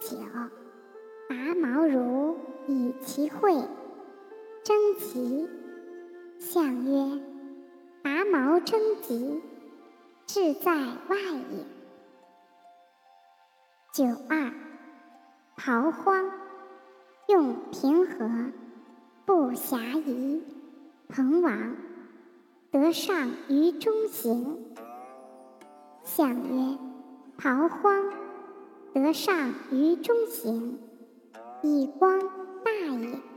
九，拔毛如以其会，征吉。象曰：拔毛征吉，志在外也。九二，刨荒，用平和，不暇疑。朋王，得上于中行。象曰：刨荒，得上于中行，以光大也。